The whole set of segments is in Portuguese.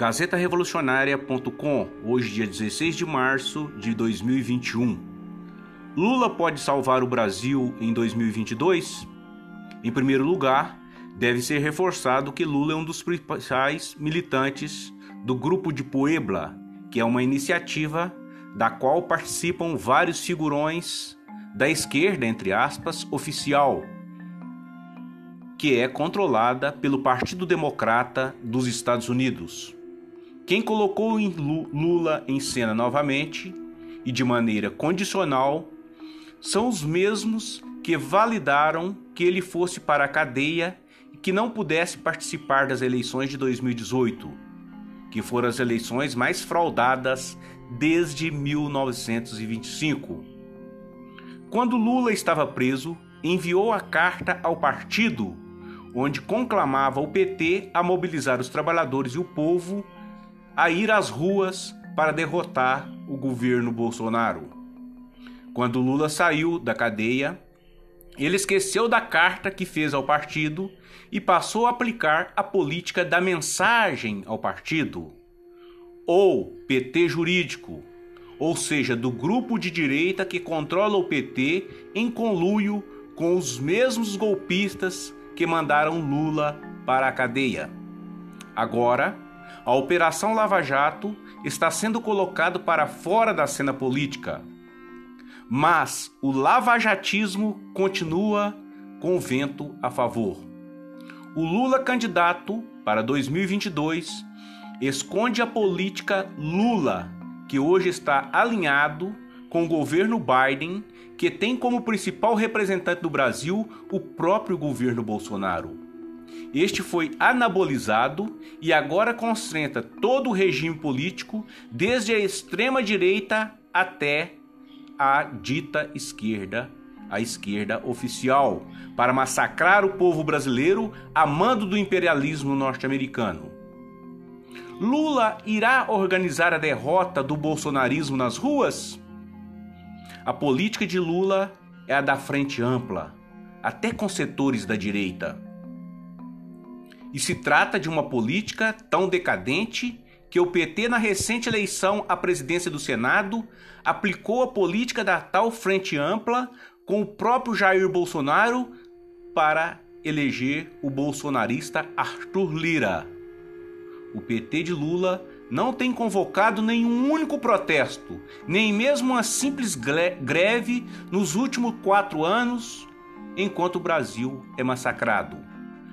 GazetaRevolucionária.com, hoje, dia 16 de março de 2021. Lula pode salvar o Brasil em 2022? Em primeiro lugar, deve ser reforçado que Lula é um dos principais militantes do Grupo de Puebla, que é uma iniciativa da qual participam vários figurões da esquerda, entre aspas, oficial, que é controlada pelo Partido Democrata dos Estados Unidos. Quem colocou Lula em cena novamente e de maneira condicional são os mesmos que validaram que ele fosse para a cadeia e que não pudesse participar das eleições de 2018, que foram as eleições mais fraudadas desde 1925. Quando Lula estava preso, enviou a carta ao partido, onde conclamava o PT a mobilizar os trabalhadores e o povo a ir às ruas para derrotar o governo Bolsonaro. Quando Lula saiu da cadeia, ele esqueceu da carta que fez ao partido e passou a aplicar a política da mensagem ao partido, ou PT jurídico, ou seja, do grupo de direita que controla o PT em conluio com os mesmos golpistas que mandaram Lula para a cadeia. Agora, a Operação Lava Jato está sendo colocado para fora da cena política. Mas o lavajatismo continua com vento a favor. O Lula candidato para 2022 esconde a política Lula que hoje está alinhado com o governo Biden, que tem como principal representante do Brasil o próprio governo Bolsonaro. Este foi anabolizado e agora concentra todo o regime político, desde a extrema direita até a dita esquerda, a esquerda oficial, para massacrar o povo brasileiro a mando do imperialismo norte-americano. Lula irá organizar a derrota do bolsonarismo nas ruas? A política de Lula é a da frente ampla, até com setores da direita. E se trata de uma política tão decadente que o PT, na recente eleição à presidência do Senado, aplicou a política da tal frente ampla com o próprio Jair Bolsonaro para eleger o bolsonarista Arthur Lira o PT de Lula não tem convocado nenhum único protesto, nem mesmo uma simples greve nos últimos quatro anos, enquanto o Brasil é massacrado.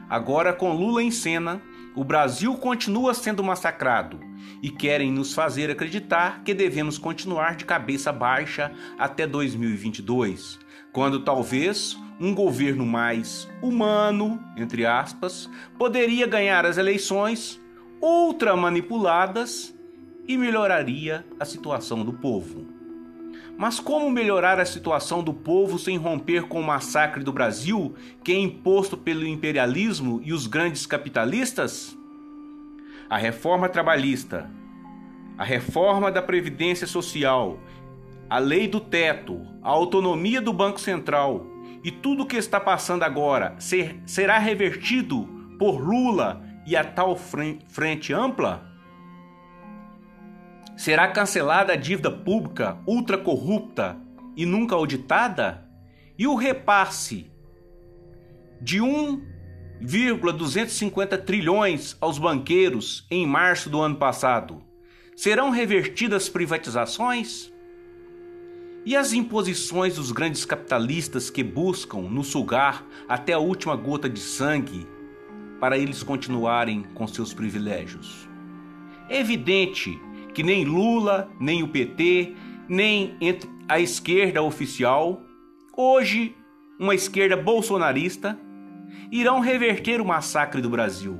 Agora, com Lula em cena, o Brasil continua sendo massacrado e querem nos fazer acreditar que devemos continuar de cabeça baixa até 2022, quando talvez um governo mais humano, entre aspas, poderia ganhar as eleições ultra manipuladas e melhoraria a situação do povo. Mas como melhorar a situação do povo sem romper com o massacre do Brasil, que é imposto pelo imperialismo e os grandes capitalistas? A reforma trabalhista, a reforma da previdência social, a lei do teto, a autonomia do Banco Central e tudo o que está passando agora ser, será revertido por Lula e a tal frente ampla? Será cancelada a dívida pública ultra corrupta e nunca auditada? E o repasse de 1,250 trilhões aos banqueiros em março do ano passado? Serão revertidas privatizações? E as imposições dos grandes capitalistas que buscam nos sugar até a última gota de sangue para eles continuarem com seus privilégios. É evidente que nem Lula, nem o PT, nem a esquerda oficial, hoje uma esquerda bolsonarista, irão reverter o massacre do Brasil,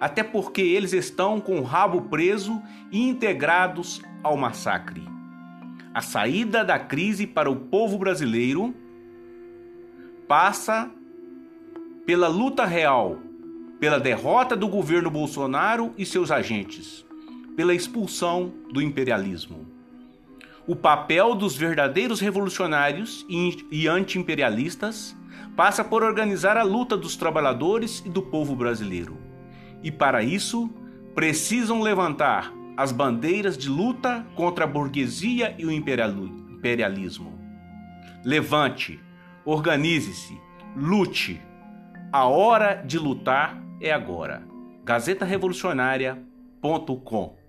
até porque eles estão com o rabo preso e integrados ao massacre. A saída da crise para o povo brasileiro passa pela luta real pela derrota do governo Bolsonaro e seus agentes, pela expulsão do imperialismo. O papel dos verdadeiros revolucionários e anti-imperialistas passa por organizar a luta dos trabalhadores e do povo brasileiro. E para isso, precisam levantar as bandeiras de luta contra a burguesia e o imperialismo. Levante, organize-se, lute. A hora de lutar é agora. Gazeta Revolucionária.com